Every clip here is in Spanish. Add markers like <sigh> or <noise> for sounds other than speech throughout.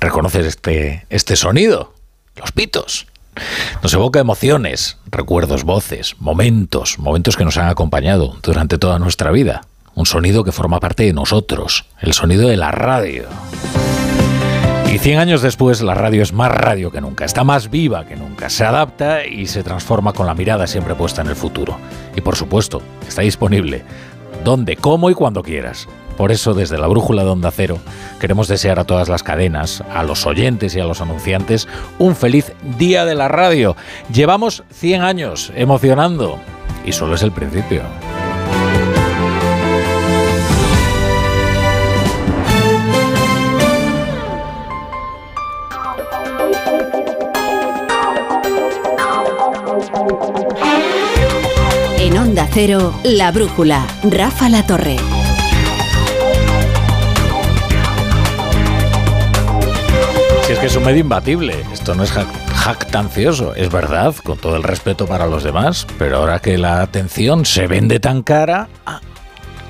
¿Reconoces este, este sonido? Los pitos. Nos evoca emociones, recuerdos, voces, momentos, momentos que nos han acompañado durante toda nuestra vida. Un sonido que forma parte de nosotros, el sonido de la radio. Y 100 años después, la radio es más radio que nunca, está más viva que nunca, se adapta y se transforma con la mirada siempre puesta en el futuro. Y por supuesto, está disponible donde, cómo y cuando quieras. Por eso, desde la Brújula de Onda Cero, queremos desear a todas las cadenas, a los oyentes y a los anunciantes un feliz Día de la Radio. Llevamos 100 años emocionando y solo es el principio. En Onda Cero, La Brújula, Rafa La Torre. Es que es un medio imbatible, esto no es jac- jactancioso, es verdad, con todo el respeto para los demás, pero ahora que la atención se vende tan cara, ah,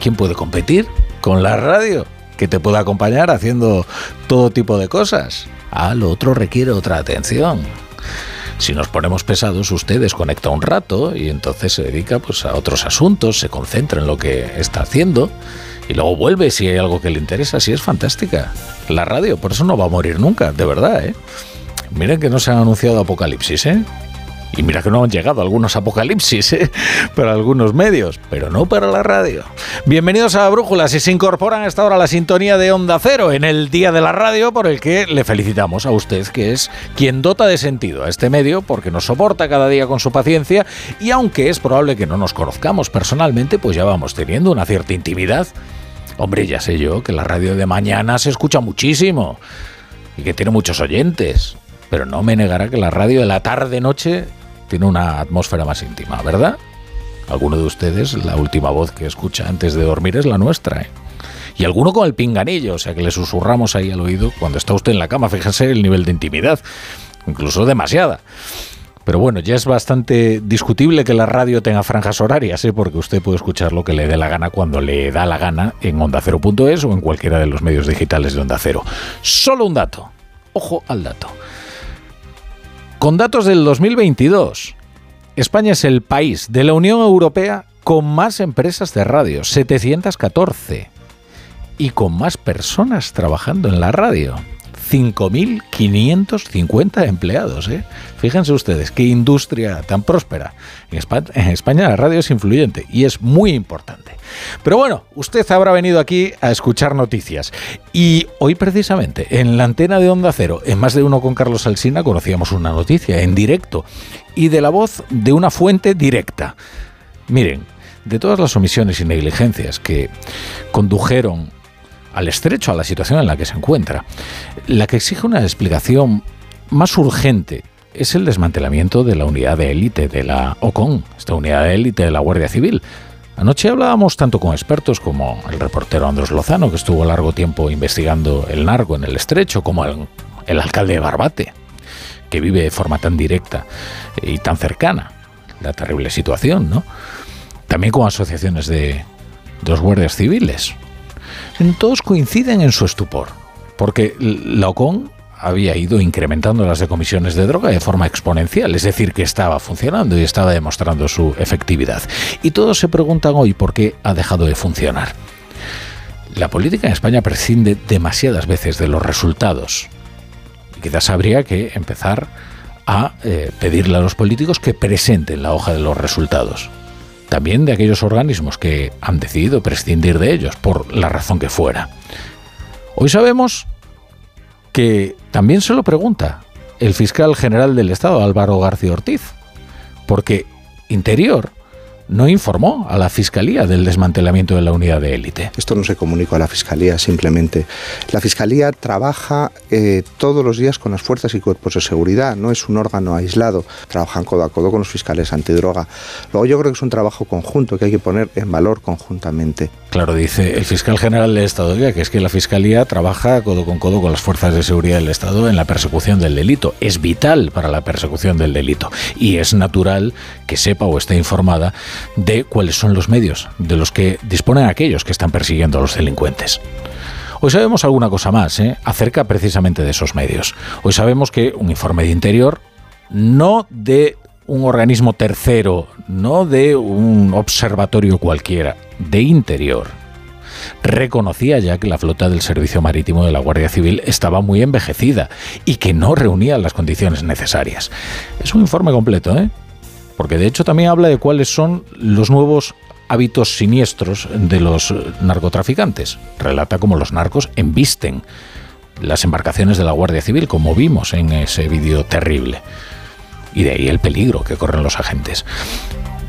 ¿quién puede competir con la radio? Que te pueda acompañar haciendo todo tipo de cosas. Ah, lo otro requiere otra atención. Si nos ponemos pesados, usted desconecta un rato y entonces se dedica pues, a otros asuntos, se concentra en lo que está haciendo y luego vuelve si hay algo que le interesa. Sí, es fantástica. La radio, por eso no va a morir nunca, de verdad, ¿eh? Miren que no se han anunciado apocalipsis, ¿eh? Y mira que no han llegado algunos apocalipsis, <laughs> ¿eh? Para algunos medios, pero no para la radio. Bienvenidos a la Brújula. Si se incorporan a esta hora a la sintonía de Onda Cero en el Día de la Radio, por el que le felicitamos a usted, que es quien dota de sentido a este medio, porque nos soporta cada día con su paciencia, y aunque es probable que no nos conozcamos personalmente, pues ya vamos teniendo una cierta intimidad. Hombre, ya sé yo que la radio de mañana se escucha muchísimo y que tiene muchos oyentes, pero no me negará que la radio de la tarde-noche tiene una atmósfera más íntima, ¿verdad? Alguno de ustedes, la última voz que escucha antes de dormir es la nuestra, ¿eh? Y alguno con el pinganillo, o sea que le susurramos ahí al oído cuando está usted en la cama, fíjese el nivel de intimidad, incluso demasiada. Pero bueno, ya es bastante discutible que la radio tenga franjas horarias, ¿eh? porque usted puede escuchar lo que le dé la gana cuando le da la gana en ondacero.es o en cualquiera de los medios digitales de Onda Cero. Solo un dato. Ojo al dato. Con datos del 2022, España es el país de la Unión Europea con más empresas de radio, 714, y con más personas trabajando en la radio. 5.550 empleados. ¿eh? Fíjense ustedes, qué industria tan próspera. En España, en España la radio es influyente y es muy importante. Pero bueno, usted habrá venido aquí a escuchar noticias. Y hoy precisamente, en la antena de Onda Cero, en más de uno con Carlos Alsina, conocíamos una noticia en directo y de la voz de una fuente directa. Miren, de todas las omisiones y negligencias que condujeron al estrecho a la situación en la que se encuentra. La que exige una explicación más urgente es el desmantelamiento de la unidad de élite de la OCON, esta unidad de élite de la Guardia Civil. Anoche hablábamos tanto con expertos como el reportero Andrés Lozano, que estuvo largo tiempo investigando el narco en el estrecho, como el, alcalde de Barbate, que vive de forma tan directa y tan cercana la terrible situación, ¿no? También con asociaciones de dos guardias civiles, todos coinciden en su estupor, porque la OCON había ido incrementando las decomisiones de droga de forma exponencial, es decir, que estaba funcionando y estaba demostrando su efectividad. Y todos se preguntan hoy por qué ha dejado de funcionar. La política en España prescinde demasiadas veces de los resultados. Y quizás habría que empezar a eh, pedirle a los políticos que presenten la hoja de los resultados también de aquellos organismos que han decidido prescindir de ellos por la razón que fuera. Hoy sabemos que también se lo pregunta el fiscal general del Estado, Álvaro García Ortiz, porque Interior no informó a la Fiscalía del desmantelamiento de la unidad de élite. Esto no se comunicó a la Fiscalía simplemente. La Fiscalía trabaja eh, todos los días con las fuerzas y cuerpos de seguridad, no es un órgano aislado, trabajan codo a codo con los fiscales antidroga. Luego yo creo que es un trabajo conjunto que hay que poner en valor conjuntamente. Claro, dice el fiscal general del Estado, oiga, que es que la Fiscalía trabaja codo con codo con las fuerzas de seguridad del Estado en la persecución del delito. Es vital para la persecución del delito. Y es natural que sepa o esté informada de cuáles son los medios de los que disponen aquellos que están persiguiendo a los delincuentes. Hoy sabemos alguna cosa más ¿eh? acerca precisamente de esos medios. Hoy sabemos que un informe de interior, no de un organismo tercero, no de un observatorio cualquiera, de interior, reconocía ya que la flota del Servicio Marítimo de la Guardia Civil estaba muy envejecida y que no reunía las condiciones necesarias. Es un informe completo, ¿eh? Porque de hecho también habla de cuáles son los nuevos hábitos siniestros de los narcotraficantes. Relata cómo los narcos embisten las embarcaciones de la Guardia Civil, como vimos en ese vídeo terrible. Y de ahí el peligro que corren los agentes.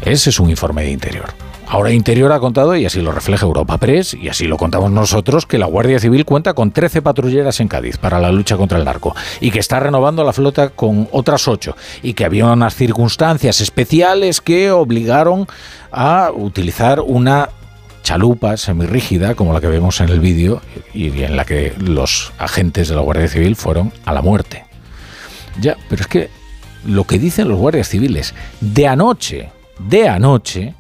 Ese es un informe de interior. Ahora Interior ha contado, y así lo refleja Europa Press, y así lo contamos nosotros, que la Guardia Civil cuenta con 13 patrulleras en Cádiz para la lucha contra el narco, y que está renovando la flota con otras 8, y que había unas circunstancias especiales que obligaron a utilizar una chalupa semirrígida, como la que vemos en el vídeo, y en la que los agentes de la Guardia Civil fueron a la muerte. Ya, pero es que lo que dicen los guardias civiles de anoche, de anoche,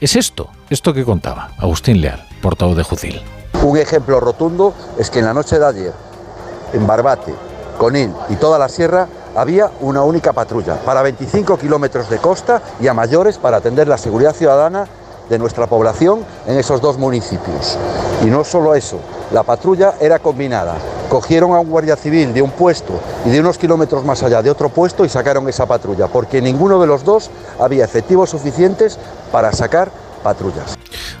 es esto, esto que contaba Agustín Leal, portavoz de Jucil. Un ejemplo rotundo es que en la noche de ayer, en Barbate, Conil y toda la sierra, había una única patrulla para 25 kilómetros de costa y a mayores para atender la seguridad ciudadana de nuestra población en esos dos municipios. Y no solo eso, la patrulla era combinada. Cogieron a un guardia civil de un puesto y de unos kilómetros más allá de otro puesto y sacaron esa patrulla, porque ninguno de los dos había efectivos suficientes para sacar patrullas.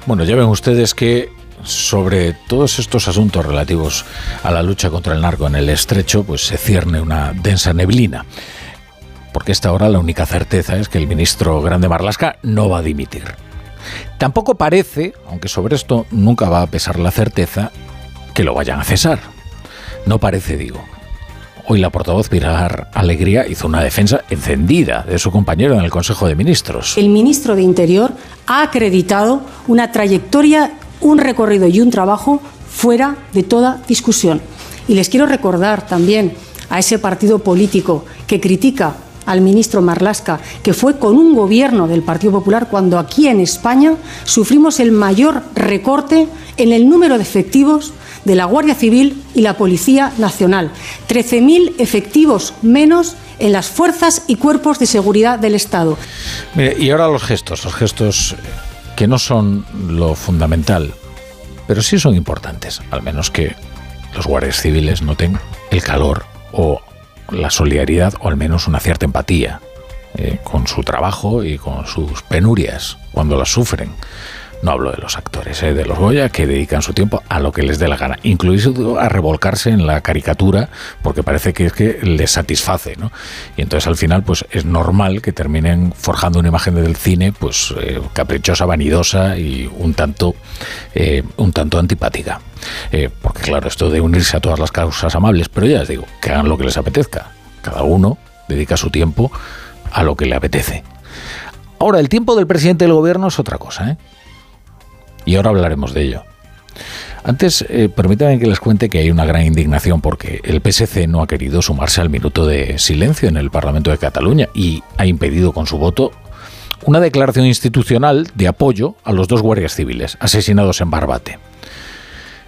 Bueno, ya ven ustedes que sobre todos estos asuntos relativos a la lucha contra el narco en el estrecho, pues se cierne una densa neblina. Porque esta hora la única certeza es que el ministro Grande Marlasca no va a dimitir. Tampoco parece, aunque sobre esto nunca va a pesar la certeza, que lo vayan a cesar. No parece, digo. Hoy la portavoz Pilar Alegría hizo una defensa encendida de su compañero en el Consejo de Ministros. El ministro de Interior ha acreditado una trayectoria, un recorrido y un trabajo fuera de toda discusión. Y les quiero recordar también a ese partido político que critica al ministro Marlasca, que fue con un gobierno del Partido Popular cuando aquí en España sufrimos el mayor recorte en el número de efectivos de la Guardia Civil y la Policía Nacional. 13.000 efectivos menos en las fuerzas y cuerpos de seguridad del Estado. y ahora los gestos, los gestos que no son lo fundamental, pero sí son importantes, al menos que los guardias civiles noten el calor o la solidaridad o al menos una cierta empatía eh, con su trabajo y con sus penurias cuando las sufren. No hablo de los actores, eh, de los Goya, que dedican su tiempo a lo que les dé la gana, incluso a revolcarse en la caricatura, porque parece que es que les satisface, ¿no? Y entonces al final, pues es normal que terminen forjando una imagen del cine, pues eh, caprichosa, vanidosa y un tanto, eh, un tanto antipática. porque claro, esto de unirse a todas las causas amables, pero ya les digo, que hagan lo que les apetezca. Cada uno dedica su tiempo a lo que le apetece. Ahora, el tiempo del presidente del gobierno es otra cosa, ¿eh? Y ahora hablaremos de ello. Antes, eh, permítanme que les cuente que hay una gran indignación porque el PSC no ha querido sumarse al minuto de silencio en el Parlamento de Cataluña y ha impedido con su voto una declaración institucional de apoyo a los dos guardias civiles asesinados en Barbate.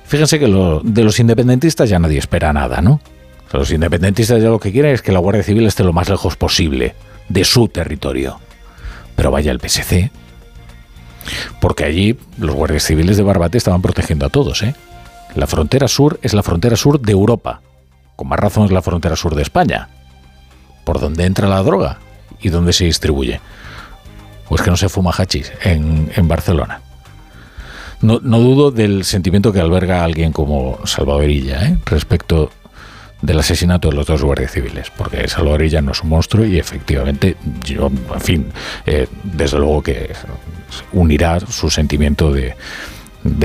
Fíjense que de los independentistas ya nadie espera nada, ¿no? Los independentistas ya lo que quieren es que la Guardia Civil esté lo más lejos posible de su territorio. Pero vaya el PSC, porque allí los guardias civiles de Barbate estaban protegiendo a todos. ¿eh? La frontera sur es la frontera sur de Europa. Con más razón es la frontera sur de España. Por donde entra la droga y donde se distribuye. Pues que no se fuma hachís en, Barcelona. No, dudo del sentimiento que alberga alguien como Salvadorilla ¿eh? respecto del asesinato de los dos guardias civiles, porque Salvadorilla no es un monstruo y efectivamente yo, en fin, eh, desde luego que unirá su sentimiento de,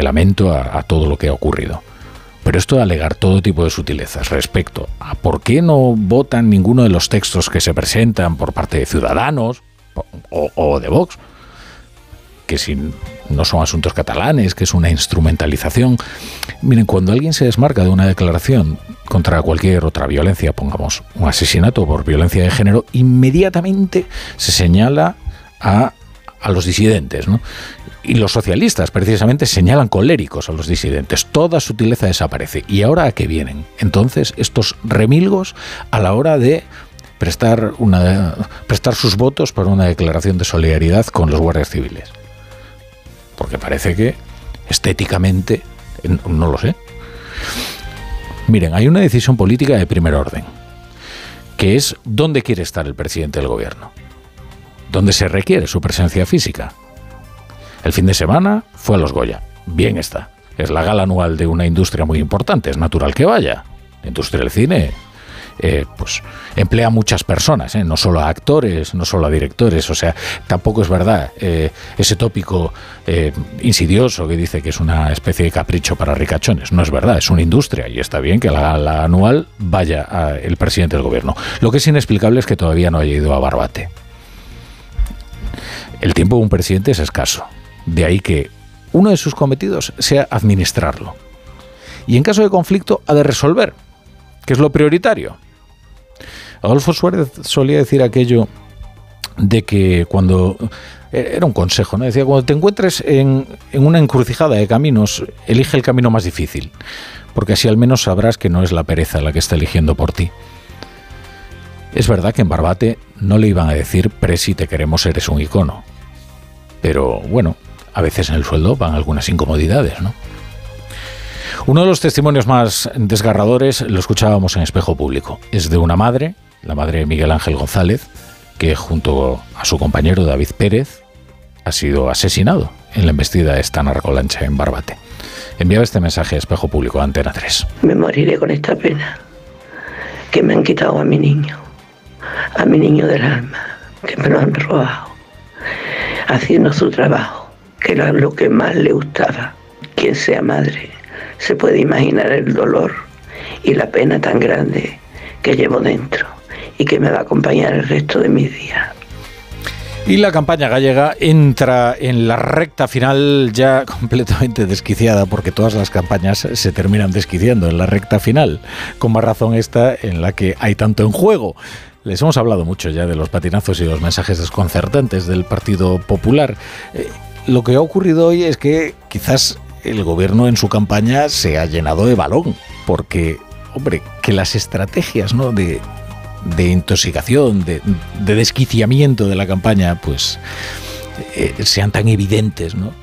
lamento a, todo lo que ha ocurrido. Pero esto de alegar todo tipo de sutilezas respecto a por qué no votan ninguno de los textos que se presentan por parte de Ciudadanos o, de Vox, que si no son asuntos catalanes, que es una instrumentalización. Miren, cuando alguien se desmarca de una declaración contra cualquier otra violencia, pongamos un asesinato por violencia de género, inmediatamente se señala a a los disidentes, ¿no? Y los socialistas precisamente señalan coléricos a los disidentes. Toda sutileza desaparece. ¿Y ahora a qué vienen? Entonces, estos remilgos a la hora de prestar, una, prestar sus votos para una declaración de solidaridad con los guardias civiles. Porque parece que estéticamente, no lo sé. Miren, hay una decisión política de primer orden, que es dónde quiere estar el presidente del gobierno, dónde se requiere su presencia física. El fin de semana fue a los Goya. Bien está. Es la gala anual de una industria muy importante, es natural que vaya. Industria del cine eh, pues emplea a muchas personas, ¿eh? no solo a actores, no solo a directores. O sea, tampoco es verdad eh, ese tópico insidioso que dice que es una especie de capricho para ricachones. No es verdad, es una industria y está bien que la, la anual vaya a el presidente del gobierno. Lo que es inexplicable es que todavía no haya ido a Barbate. El tiempo de un presidente es escaso. De ahí que uno de sus cometidos sea administrarlo. Y en caso de conflicto ha de resolver, que es lo prioritario. Adolfo Suárez solía decir aquello de que cuando era un consejo, ¿no? Decía, cuando te encuentres en, en, una encrucijada de caminos, elige el camino más difícil, porque así al menos sabrás que no es la pereza la que está eligiendo por ti. Es verdad que en Barbate no le iban a decir, Presi, te queremos, eres un icono. Pero bueno, a veces en el sueldo van algunas incomodidades, ¿no? Uno de los testimonios más desgarradores lo escuchábamos en Espejo Público. Es de una madre la madre de Miguel Ángel González, que junto a su compañero David Pérez ha sido asesinado en la embestida de esta narcolancha en Barbate. Enviaba este mensaje a Espejo Público, Antena 3. Me moriré con esta pena, que me han quitado a mi niño, a mi niño del alma, que me lo han robado, haciendo su trabajo, que era lo que más le gustaba. Quien sea madre se puede imaginar el dolor y la pena tan grande que llevo dentro y que me va a acompañar el resto de mis días. Y la campaña gallega entra en la recta final ya <laughs> completamente desquiciada, porque todas las campañas se terminan desquiciando en la recta final, con más razón esta en la que hay tanto en juego. Les hemos hablado mucho ya de los patinazos y los mensajes desconcertantes del Partido Popular. Eh, lo que ha ocurrido hoy es que quizás el gobierno en su campaña se ha llenado de balón, porque, hombre, que las estrategias ¿no? de, de intoxicación, de, desquiciamiento de la campaña, pues eh, sean tan evidentes, ¿no?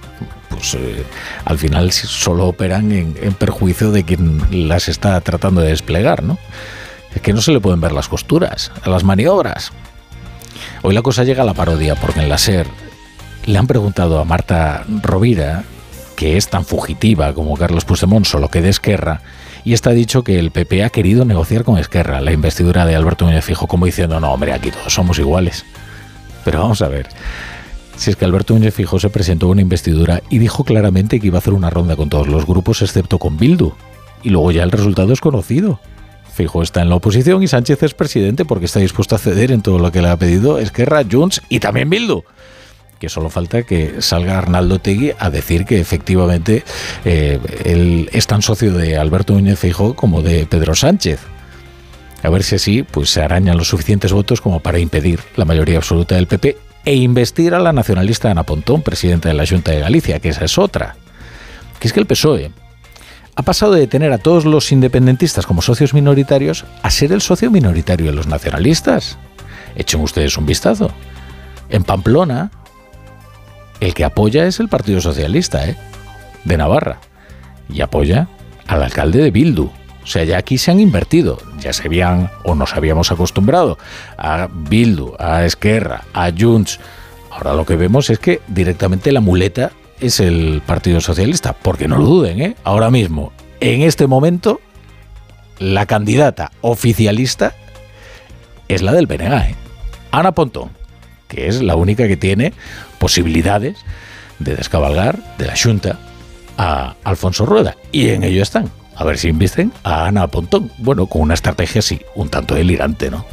Pues eh, al final solo operan en, perjuicio de quien las está tratando de desplegar, ¿no? Es que no se le pueden ver las costuras, a las maniobras. Hoy la cosa llega a la parodia, porque en la SER le han preguntado a Marta Rovira, que es tan fugitiva como Carlos Puigdemont, solo que de Esquerra, y está dicho que el PP ha querido negociar con Esquerra la investidura de Alberto Núñez Fijo, como diciendo, no, hombre, aquí todos somos iguales. Pero vamos a ver, si es que Alberto Núñez Fijo se presentó a una investidura y dijo claramente que iba a hacer una ronda con todos los grupos excepto con Bildu, y luego ya el resultado es conocido. Fijo está en la oposición y Sánchez es presidente porque está dispuesto a ceder en todo lo que le ha pedido Esquerra, Junts y también Bildu que solo falta que salga Arnaldo Tegui a decir que efectivamente eh, él es tan socio de Alberto Núñez Feijóo como de Pedro Sánchez. A ver si así pues, se arañan los suficientes votos como para impedir la mayoría absoluta del PP e investir a la nacionalista Ana Pontón, presidenta de la Junta de Galicia, que esa es otra. Que es que el PSOE ha pasado de tener a todos los independentistas como socios minoritarios a ser el socio minoritario de los nacionalistas. Echen ustedes un vistazo. En Pamplona, el que apoya es el Partido Socialista, ¿eh? De Navarra. Y apoya al alcalde de Bildu. O sea, ya aquí se han invertido. Ya se habían o nos habíamos acostumbrado a Bildu, a Esquerra, a Junts. Ahora lo que vemos es que directamente la muleta es el Partido Socialista. Porque no lo duden, ¿eh? Ahora mismo, en este momento, la candidata oficialista es la del PNG, ¿eh? Ana Pontón que es la única que tiene posibilidades de descabalgar de la Junta a Alfonso Rueda. Y en ello están. A ver si invisten a Ana Pontón. Bueno, con una estrategia así, un tanto delirante, ¿no?